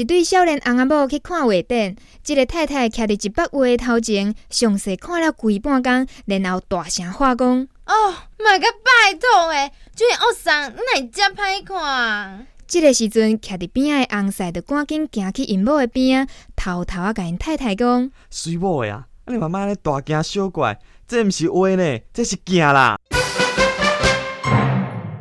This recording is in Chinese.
一对少年翁仔某去看画展，即个太太徛伫一百画头前，详细看了规半工，然后大声话讲：“哦，莫个拜托诶，这恶送哪会遮歹看？”即个时阵，徛伫边仔的翁婿就赶紧行去因某的边仔，偷偷啊甲因太太讲：“水某诶啊，你妈妈咧大惊小怪，这毋是画呢，这是镜啦。”